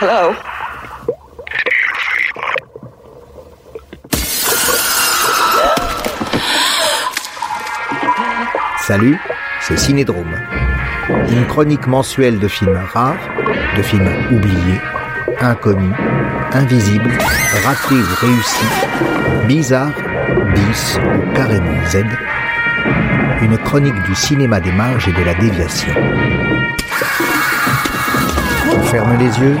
Hello? Salut, c'est Cinédrome. Une chronique mensuelle de films rares, de films oubliés, inconnus, invisibles, ratés ou réussis, bizarres, bis ou carrément Z. Une chronique du cinéma des marges et de la déviation. On ferme les yeux,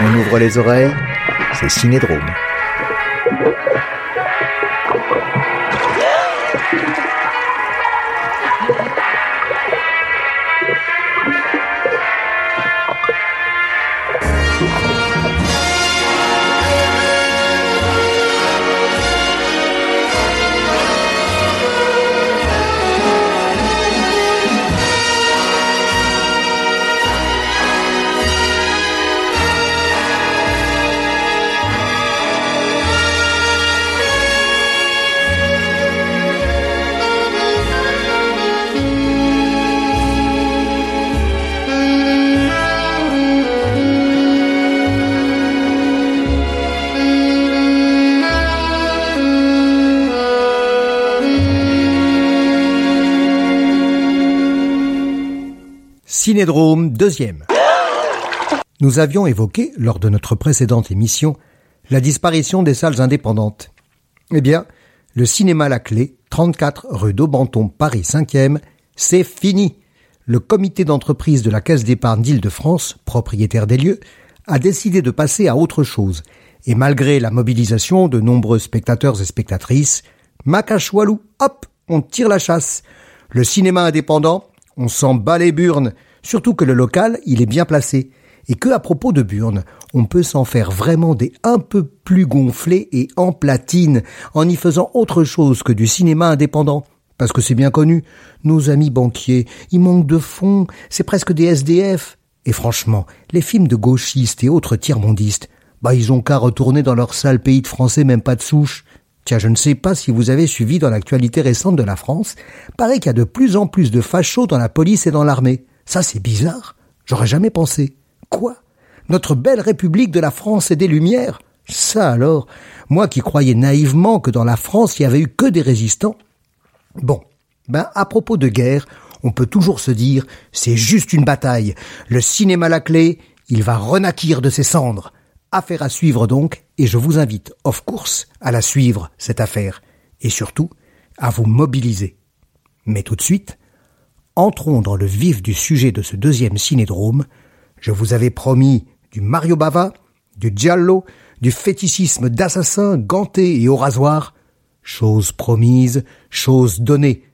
on ouvre les oreilles, c'est Cinédrome. Cinédrome deuxième. Nous avions évoqué, lors de notre précédente émission, la disparition des salles indépendantes. Eh bien, le cinéma La Clé, 34 rue d'Aubenton, Paris 5e, c'est fini. Le comité d'entreprise de la Caisse d'épargne d'Île-de-France, propriétaire des lieux, a décidé de passer à autre chose. Et malgré la mobilisation de nombreux spectateurs et spectatrices, Macachoualou, hop, on tire la chasse. Le cinéma indépendant, on s'en bat les burnes. Surtout que le local, il est bien placé. Et que à propos de Burne, on peut s'en faire vraiment des un peu plus gonflés et en platine, en y faisant autre chose que du cinéma indépendant. Parce que c'est bien connu, nos amis banquiers, ils manquent de fonds, c'est presque des SDF. Et franchement, les films de gauchistes et autres tiers-mondistes, bah ils ont qu'à retourner dans leur sale pays de français même pas de souche. Tiens, je ne sais pas si vous avez suivi dans l'actualité récente de la France, paraît qu'il y a de plus en plus de fachos dans la police et dans l'armée. Ça, c'est bizarre. J'aurais jamais pensé. Quoi? Notre belle République de la France et des Lumières? Ça alors? Moi qui croyais naïvement que dans la France il y avait eu que des résistants. Bon, ben à propos de guerre, on peut toujours se dire c'est juste une bataille. Le cinéma la clé, il va renaquir de ses cendres. Affaire à suivre donc, et je vous invite, of course, à la suivre, cette affaire, et surtout, à vous mobiliser. Mais tout de suite, entrons dans le vif du sujet de ce deuxième cinédrome. Je vous avais promis du Mario Bava, du Giallo, du fétichisme d'assassin ganté et au rasoir. Chose promise, chose donnée.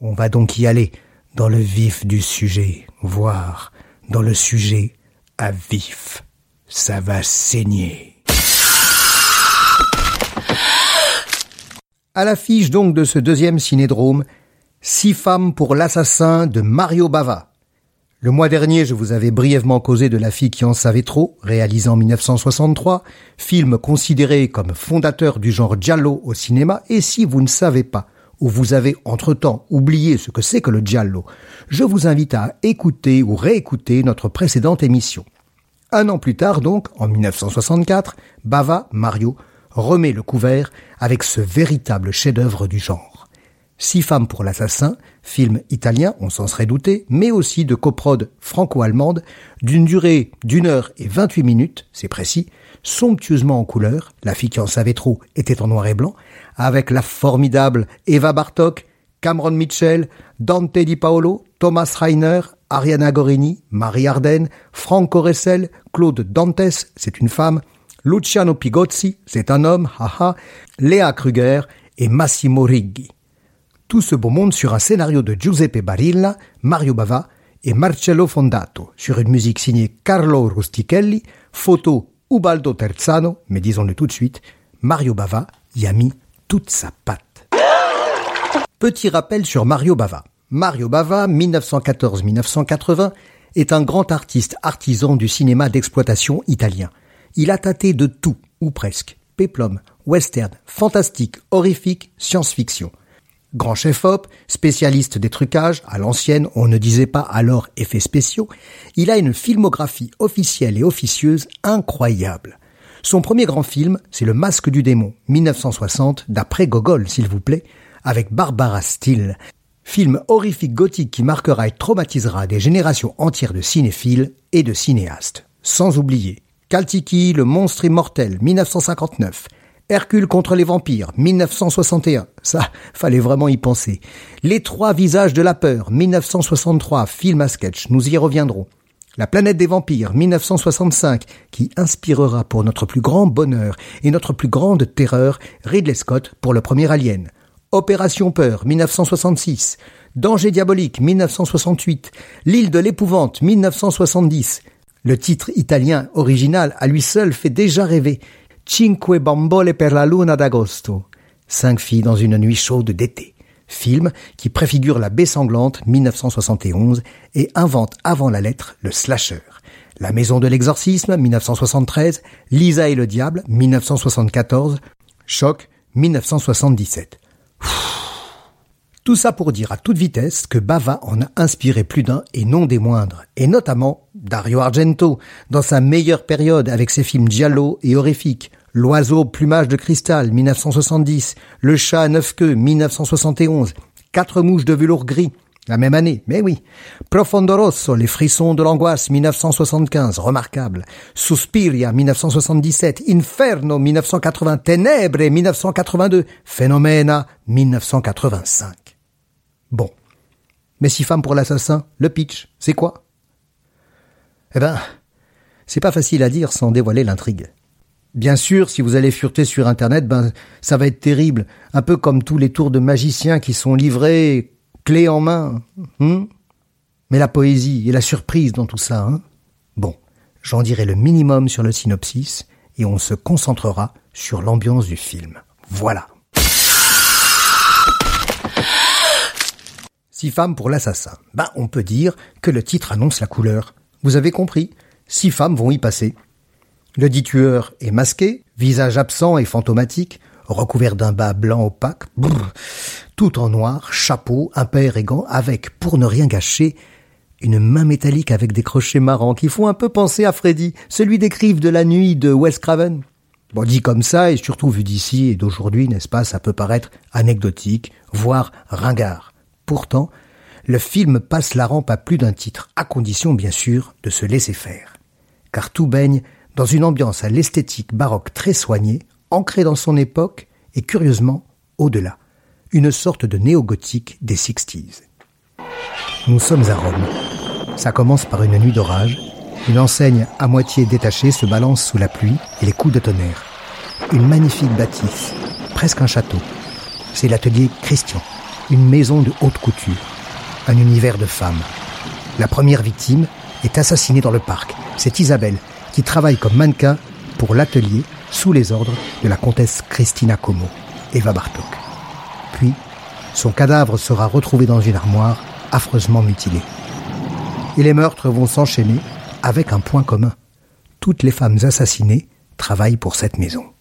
On va donc y aller dans le vif du sujet, voire dans le sujet à vif. Ça va saigner. À l'affiche donc de ce deuxième cinédrome, Six femmes pour l'assassin de Mario Bava. Le mois dernier, je vous avais brièvement causé de La fille qui en savait trop, réalisé en 1963, film considéré comme fondateur du genre giallo au cinéma, et si vous ne savez pas, ou vous avez entre-temps oublié ce que c'est que le giallo, je vous invite à écouter ou réécouter notre précédente émission. Un an plus tard donc, en 1964, Bava, Mario, remet le couvert avec ce véritable chef-d'œuvre du genre. Six femmes pour l'assassin, film italien, on s'en serait douté, mais aussi de coprode franco-allemande, d'une durée d'une heure et vingt-huit minutes, c'est précis, somptueusement en couleur, la fille qui en savait trop était en noir et blanc, avec la formidable Eva Bartok, Cameron Mitchell, Dante Di Paolo, Thomas Reiner, Ariana Gorini, Marie Arden, Franco Ressel, Claude Dantes, c'est une femme, Luciano Pigozzi, c'est un homme, haha, Léa Kruger et Massimo Righi tout ce beau monde sur un scénario de Giuseppe Barilla, Mario Bava et Marcello Fondato, sur une musique signée Carlo Rustichelli, photo Ubaldo Terzano, mais disons-le tout de suite, Mario Bava y a mis toute sa patte. Petit rappel sur Mario Bava. Mario Bava, 1914-1980, est un grand artiste artisan du cinéma d'exploitation italien. Il a tâté de tout, ou presque, péplum, western, fantastique, horrifique, science-fiction – Grand chef-op, spécialiste des trucages, à l'ancienne, on ne disait pas alors effets spéciaux, il a une filmographie officielle et officieuse incroyable. Son premier grand film, c'est Le Masque du démon, 1960, d'après Gogol, s'il vous plaît, avec Barbara Steele. Film horrifique gothique qui marquera et traumatisera des générations entières de cinéphiles et de cinéastes. Sans oublier Kaltiki, le monstre immortel, 1959. Hercule contre les vampires, 1961. Ça, fallait vraiment y penser. Les trois visages de la peur, 1963, film à sketch, nous y reviendrons. La planète des vampires, 1965, qui inspirera pour notre plus grand bonheur et notre plus grande terreur Ridley Scott pour le premier Alien. Opération Peur, 1966. Danger diabolique, 1968. L'île de l'épouvante, 1970. Le titre italien original à lui seul fait déjà rêver. Cinque bambole per la luna d'agosto. Cinq filles dans une nuit chaude d'été. Film qui préfigure la baie sanglante 1971 et invente avant la lettre le slasher. La maison de l'exorcisme 1973, Lisa et le diable 1974, Choc 1977. Tout ça pour dire à toute vitesse que Bava en a inspiré plus d'un et non des moindres, et notamment Dario Argento, dans sa meilleure période avec ses films giallo et horrifiques, L'oiseau plumage de cristal 1970, Le chat à neuf queues 1971, Quatre mouches de velours gris la même année, mais oui. Profondo Rosso, Les frissons de l'angoisse 1975, remarquable. Suspiria 1977, Inferno 1980, Ténèbres 1982, Phenomena 1985. Bon. Mais si femme pour l'assassin, le pitch, c'est quoi? Eh ben, c'est pas facile à dire sans dévoiler l'intrigue. Bien sûr, si vous allez fureter sur Internet, ben, ça va être terrible. Un peu comme tous les tours de magiciens qui sont livrés clé en main. Hein Mais la poésie et la surprise dans tout ça, hein? Bon, j'en dirai le minimum sur le synopsis et on se concentrera sur l'ambiance du film. Voilà. Six femmes pour l'assassin. Ben, on peut dire que le titre annonce la couleur. Vous avez compris Six femmes vont y passer. Le dit tueur est masqué, visage absent et fantomatique, recouvert d'un bas blanc opaque, tout en noir, chapeau, impair et gants, avec, pour ne rien gâcher, une main métallique avec des crochets marrants qui font un peu penser à Freddy, celui des de la nuit de Wes Craven. Bon, dit comme ça, et surtout vu d'ici et d'aujourd'hui, n'est-ce pas, ça peut paraître anecdotique, voire ringard. Pourtant, le film passe la rampe à plus d'un titre, à condition bien sûr de se laisser faire. Car tout baigne dans une ambiance à l'esthétique baroque très soignée, ancrée dans son époque et curieusement au-delà, une sorte de néo-gothique des Sixties. Nous sommes à Rome. Ça commence par une nuit d'orage. Une enseigne à moitié détachée se balance sous la pluie et les coups de tonnerre. Une magnifique bâtisse, presque un château. C'est l'atelier Christian, une maison de haute couture, un univers de femmes. La première victime est assassinée dans le parc. C'est Isabelle, qui travaille comme mannequin pour l'atelier sous les ordres de la comtesse Christina Como, Eva Bartok. Puis, son cadavre sera retrouvé dans une armoire affreusement mutilée. Et les meurtres vont s'enchaîner avec un point commun. Toutes les femmes assassinées travaillent pour cette maison.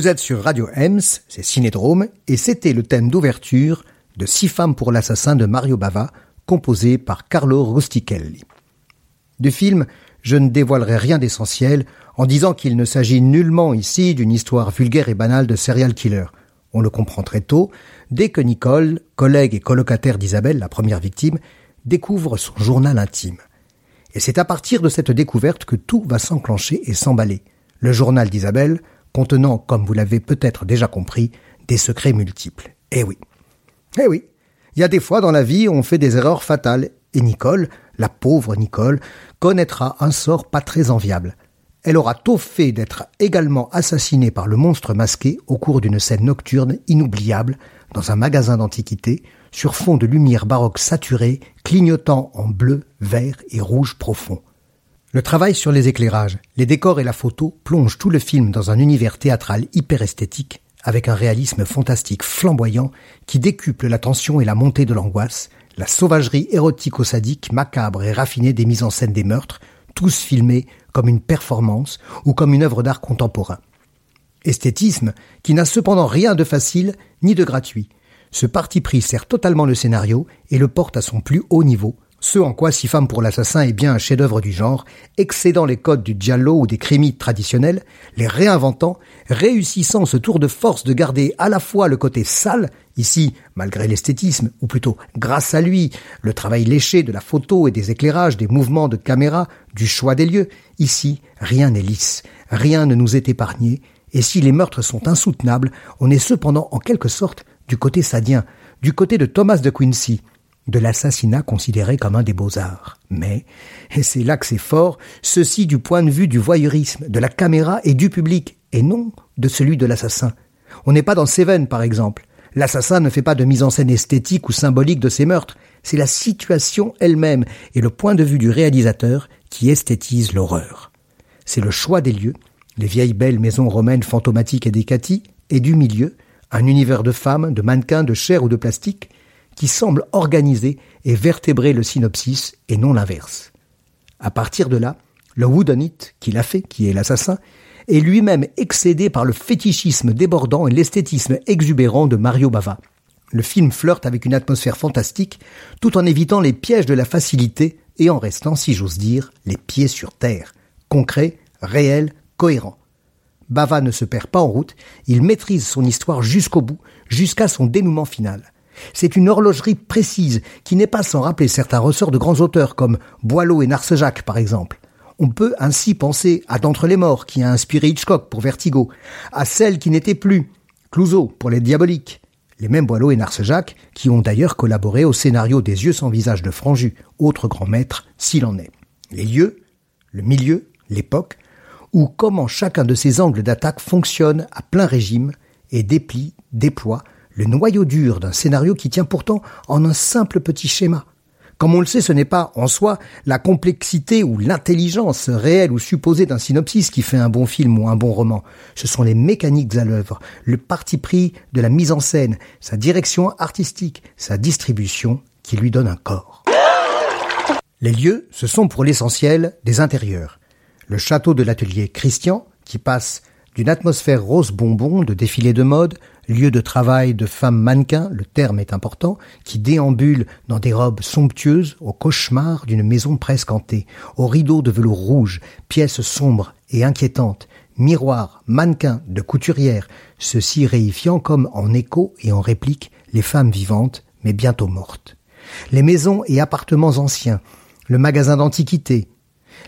Vous êtes sur Radio Ems, c'est Cinédrome, et c'était le thème d'ouverture de Six femmes pour l'assassin de Mario Bava, composé par Carlo Rustichelli. Du film, je ne dévoilerai rien d'essentiel en disant qu'il ne s'agit nullement ici d'une histoire vulgaire et banale de serial killer. On le comprend très tôt, dès que Nicole, collègue et colocataire d'Isabelle, la première victime, découvre son journal intime. Et c'est à partir de cette découverte que tout va s'enclencher et s'emballer. Le journal d'Isabelle, contenant, comme vous l'avez peut-être déjà compris, des secrets multiples. Eh oui. Eh oui. Il y a des fois dans la vie, on fait des erreurs fatales, et Nicole, la pauvre Nicole, connaîtra un sort pas très enviable. Elle aura tôt fait d'être également assassinée par le monstre masqué au cours d'une scène nocturne inoubliable dans un magasin d'antiquités, sur fond de lumière baroque saturée, clignotant en bleu, vert et rouge profond. Le travail sur les éclairages, les décors et la photo plongent tout le film dans un univers théâtral hyper esthétique, avec un réalisme fantastique flamboyant qui décuple la tension et la montée de l'angoisse, la sauvagerie érotico-sadique, macabre et raffinée des mises en scène des meurtres, tous filmés comme une performance ou comme une œuvre d'art contemporain. Esthétisme qui n'a cependant rien de facile ni de gratuit. Ce parti pris sert totalement le scénario et le porte à son plus haut niveau, ce en quoi Six femmes pour l'assassin est bien un chef-d'œuvre du genre, excédant les codes du giallo ou des crimis traditionnels, les réinventant, réussissant ce tour de force de garder à la fois le côté sale, ici, malgré l'esthétisme, ou plutôt grâce à lui, le travail léché de la photo et des éclairages, des mouvements de caméra, du choix des lieux, ici, rien n'est lisse, rien ne nous est épargné, et si les meurtres sont insoutenables, on est cependant en quelque sorte du côté sadien, du côté de Thomas de Quincy, de l'assassinat considéré comme un des beaux-arts. Mais, et c'est là que c'est fort, ceci du point de vue du voyeurisme, de la caméra et du public, et non de celui de l'assassin. On n'est pas dans Seven, par exemple. L'assassin ne fait pas de mise en scène esthétique ou symbolique de ses meurtres, c'est la situation elle-même et le point de vue du réalisateur qui esthétise l'horreur. C'est le choix des lieux, les vieilles belles maisons romaines fantomatiques et décaties, et du milieu, un univers de femmes, de mannequins, de chair ou de plastique, qui semble organiser et vertébrer le synopsis et non l'inverse. À partir de là, le whodunit qui l'a fait, qui est l'assassin, est lui-même excédé par le fétichisme débordant et l'esthétisme exubérant de Mario Bava. Le film flirte avec une atmosphère fantastique tout en évitant les pièges de la facilité et en restant, si j'ose dire, les pieds sur terre, concret, réel, cohérent. Bava ne se perd pas en route, il maîtrise son histoire jusqu'au bout, jusqu'à son dénouement final. C'est une horlogerie précise qui n'est pas sans rappeler certains ressorts de grands auteurs comme Boileau et Narcejac par exemple. On peut ainsi penser à D'entre les morts qui a inspiré Hitchcock pour Vertigo, à Celle qui n'était plus, Clouseau pour Les Diaboliques, les mêmes Boileau et Narcejac qui ont d'ailleurs collaboré au scénario des Yeux sans visage de Franju, autre grand maître s'il en est. Les lieux, le milieu, l'époque, ou comment chacun de ces angles d'attaque fonctionne à plein régime et déplie, déploie le noyau dur d'un scénario qui tient pourtant en un simple petit schéma. Comme on le sait, ce n'est pas en soi la complexité ou l'intelligence réelle ou supposée d'un synopsis qui fait un bon film ou un bon roman. Ce sont les mécaniques à l'œuvre, le parti pris de la mise en scène, sa direction artistique, sa distribution qui lui donne un corps. Les lieux, ce sont pour l'essentiel des intérieurs. Le château de l'atelier Christian, qui passe d'une atmosphère rose bonbon de défilé de mode, lieu de travail de femmes mannequins, le terme est important, qui déambulent dans des robes somptueuses au cauchemar d'une maison presque hantée, aux rideaux de velours rouge, pièces sombres et inquiétantes, miroirs, mannequins de couturières, ceci réifiant comme en écho et en réplique les femmes vivantes, mais bientôt mortes. Les maisons et appartements anciens, le magasin d'antiquités,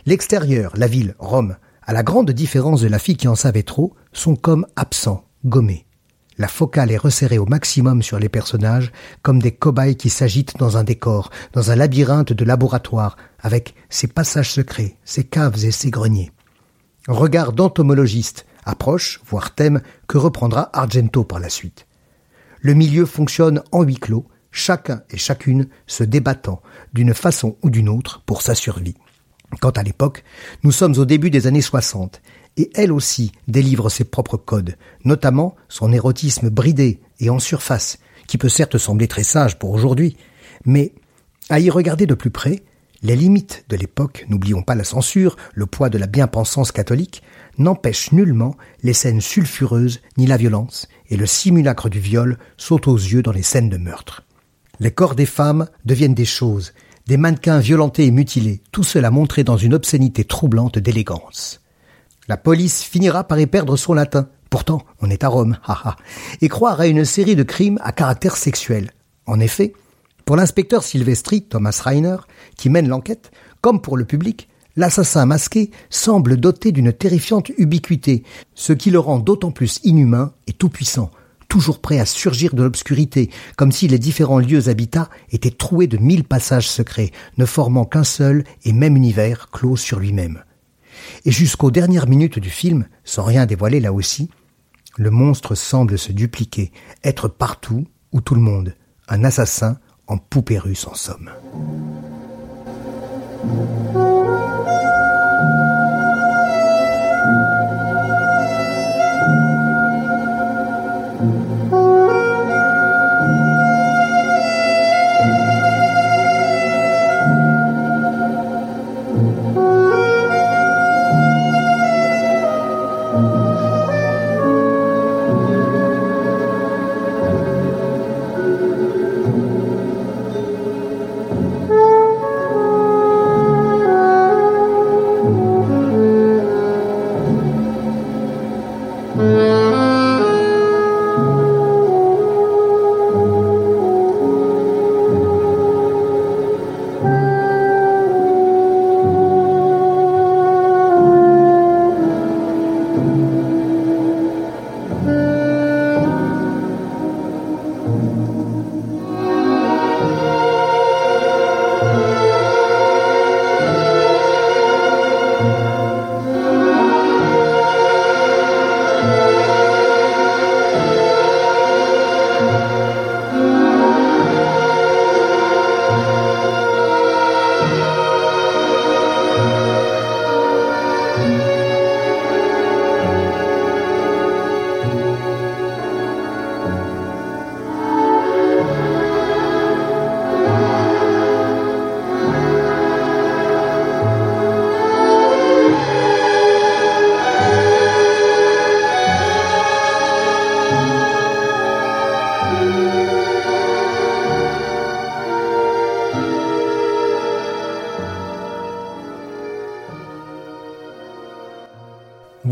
l'extérieur, la ville, Rome, à la grande différence de la fille qui en savait trop, sont comme absents, gommés. La focale est resserrée au maximum sur les personnages, comme des cobayes qui s'agitent dans un décor, dans un labyrinthe de laboratoire, avec ses passages secrets, ses caves et ses greniers. Regard d'entomologiste, approche, voire thème, que reprendra Argento par la suite. Le milieu fonctionne en huis clos, chacun et chacune se débattant d'une façon ou d'une autre pour sa survie. Quant à l'époque, nous sommes au début des années 60, et elle aussi délivre ses propres codes, notamment son érotisme bridé et en surface, qui peut certes sembler très sage pour aujourd'hui, mais à y regarder de plus près, Les limites de l'époque, n'oublions pas la censure, le poids de la bien-pensance catholique, n'empêchent nullement les scènes sulfureuses ni la violence, et le simulacre du viol saute aux yeux dans les scènes de meurtre. Les corps des femmes deviennent des choses, des mannequins violentés et mutilés, tout cela montré dans une obscénité troublante d'élégance. La police finira par y perdre son latin. Pourtant, on est à Rome, haha, et croire à une série de crimes à caractère sexuel. En effet, pour l'inspecteur Silvestri, Thomas Reiner, qui mène l'enquête, comme pour le public, l'assassin masqué semble doté d'une terrifiante ubiquité, ce qui le rend d'autant plus inhumain et tout-puissant, toujours prêt à surgir de l'obscurité, comme si les différents lieux habitats étaient troués de mille passages secrets, ne formant qu'un seul et même univers clos sur lui-même. Et jusqu'aux dernières minutes du film, sans rien dévoiler là aussi, le monstre semble se dupliquer, être partout ou tout le monde, un assassin en poupée russe en somme.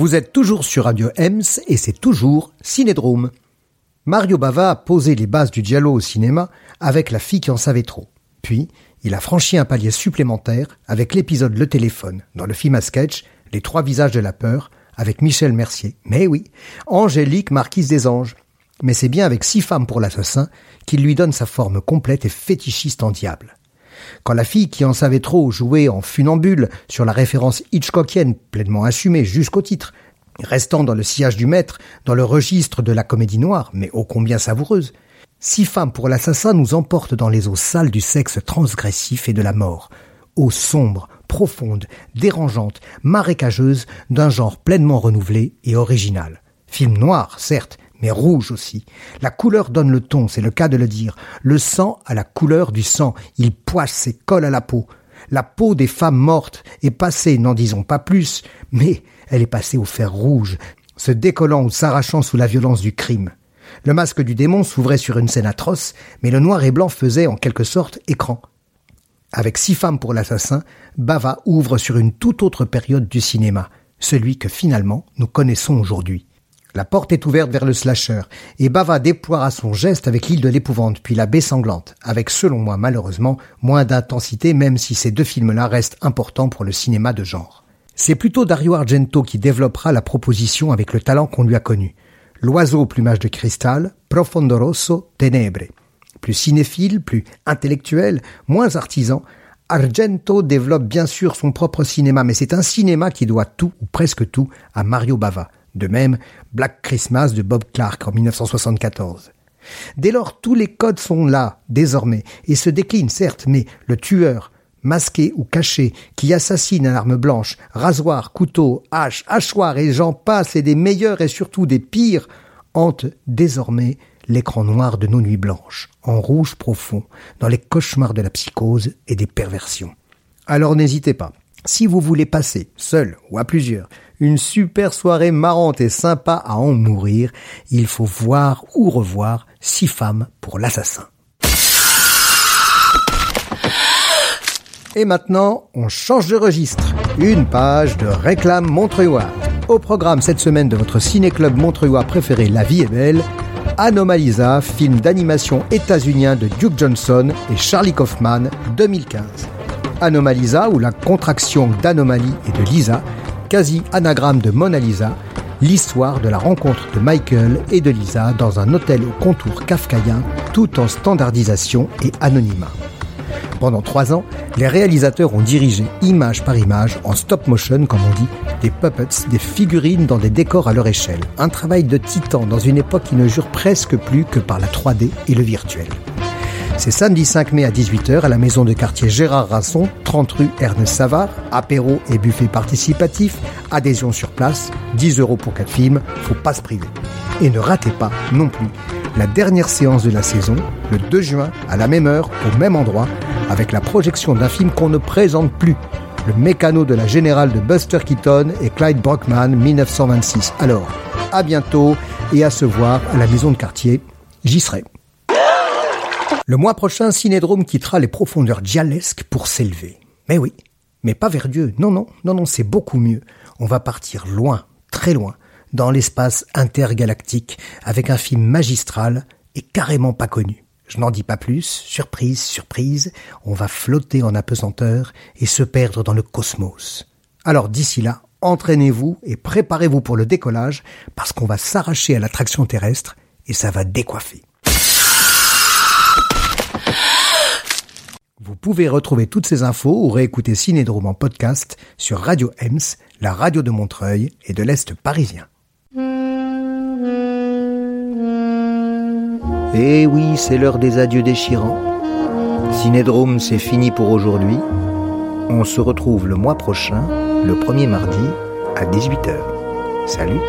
Vous êtes toujours sur Radio Ems et c'est toujours Cinédrome. Mario Bava a posé les bases du dialogue au cinéma avec La fille qui en savait trop. Puis, il a franchi un palier supplémentaire avec l'épisode Le téléphone dans le film à sketch Les trois visages de la peur avec Michel Mercier. Mais oui, Angélique Marquise des Anges. Mais c'est bien avec Six femmes pour l'assassin qu'il lui donne sa forme complète et fétichiste en diable. Quand la fille qui en savait trop jouait en funambule sur la référence Hitchcockienne pleinement assumée jusqu'au titre, restant dans le sillage du maître, dans le registre de la comédie noire, mais ô combien savoureuse, Six femmes pour l'assassin nous emporte dans les eaux sales du sexe transgressif et de la mort, eaux sombres, profondes, dérangeantes, marécageuses, d'un genre pleinement renouvelé et original. Film noir, certes, mais rouge aussi. La couleur donne le ton, c'est le cas de le dire. Le sang a la couleur du sang, il poisse et colle à la peau. La peau des femmes mortes est passée, n'en disons pas plus, mais elle est passée au fer rouge, se décollant ou s'arrachant sous la violence du crime. Le masque du démon s'ouvrait sur une scène atroce, mais le noir et blanc faisait en quelque sorte écran. Avec six femmes pour l'assassin, Bava ouvre sur une toute autre période du cinéma, celui que finalement nous connaissons aujourd'hui. La porte est ouverte vers le slasher, et Bava déploiera son geste avec l'île de l'épouvante, puis la baie sanglante, avec selon moi malheureusement moins d'intensité même si ces deux films-là restent importants pour le cinéma de genre. C'est plutôt Dario Argento qui développera la proposition avec le talent qu'on lui a connu. L'oiseau au plumage de cristal, Profondo Rosso, Tenebre. Plus cinéphile, plus intellectuel, moins artisan, Argento développe bien sûr son propre cinéma, mais c'est un cinéma qui doit tout, ou presque tout, à Mario Bava. De même, Black Christmas de Bob Clark en 1974. Dès lors, tous les codes sont là, désormais, et se déclinent, certes, mais le tueur, masqué ou caché, qui assassine à l'arme blanche, rasoir, couteau, hache, hachoir et j'en passe, et des meilleurs et surtout des pires, hante désormais l'écran noir de nos nuits blanches, en rouge profond, dans les cauchemars de la psychose et des perversions. Alors n'hésitez pas. Si vous voulez passer, seul ou à plusieurs, une super soirée marrante et sympa à en mourir, il faut voir ou revoir Six femmes pour l'assassin. Et maintenant, on change de registre. Une page de réclame Montreuil. Au programme cette semaine de votre ciné-club Montreuil préféré La vie est belle, Anomalisa, film d'animation états-unien de Duke Johnson et Charlie Kaufman, 2015. Anomalisa, ou la contraction d'anomalie et de Lisa, quasi anagramme de Mona Lisa, l'histoire de la rencontre de Michael et de Lisa dans un hôtel au contour kafkaïen, tout en standardisation et anonymat. Pendant trois ans, les réalisateurs ont dirigé image par image, en stop motion comme on dit, des puppets, des figurines dans des décors à leur échelle. Un travail de titan dans une époque qui ne jure presque plus que par la 3D et le virtuel. C'est samedi 5 mai à 18h à la maison de quartier Gérard Rasson, 30 rue Ernest Savard, apéro et buffet participatif, adhésion sur place, 10 euros pour 4 films, faut pas se priver. Et ne ratez pas non plus la dernière séance de la saison, le 2 juin, à la même heure, au même endroit, avec la projection d'un film qu'on ne présente plus, le mécano de la générale de Buster Keaton et Clyde Brockman 1926. Alors, à bientôt et à se voir à la maison de quartier. J'y serai. Le mois prochain, Cinédrome quittera les profondeurs dialesques pour s'élever. Mais oui, mais pas vers Dieu. Non, non, non, non, c'est beaucoup mieux. On va partir loin, très loin, dans l'espace intergalactique, avec un film magistral et carrément pas connu. Je n'en dis pas plus, surprise, surprise, on va flotter en apesanteur et se perdre dans le cosmos. Alors d'ici là, entraînez-vous et préparez-vous pour le décollage, parce qu'on va s'arracher à l'attraction terrestre et ça va décoiffer. Vous pouvez retrouver toutes ces infos ou réécouter Cinédrome en podcast sur Radio Ems, la radio de Montreuil et de l'Est parisien. Eh oui, c'est l'heure des adieux déchirants. Cinédrome, c'est fini pour aujourd'hui. On se retrouve le mois prochain, le premier mardi, à 18h. Salut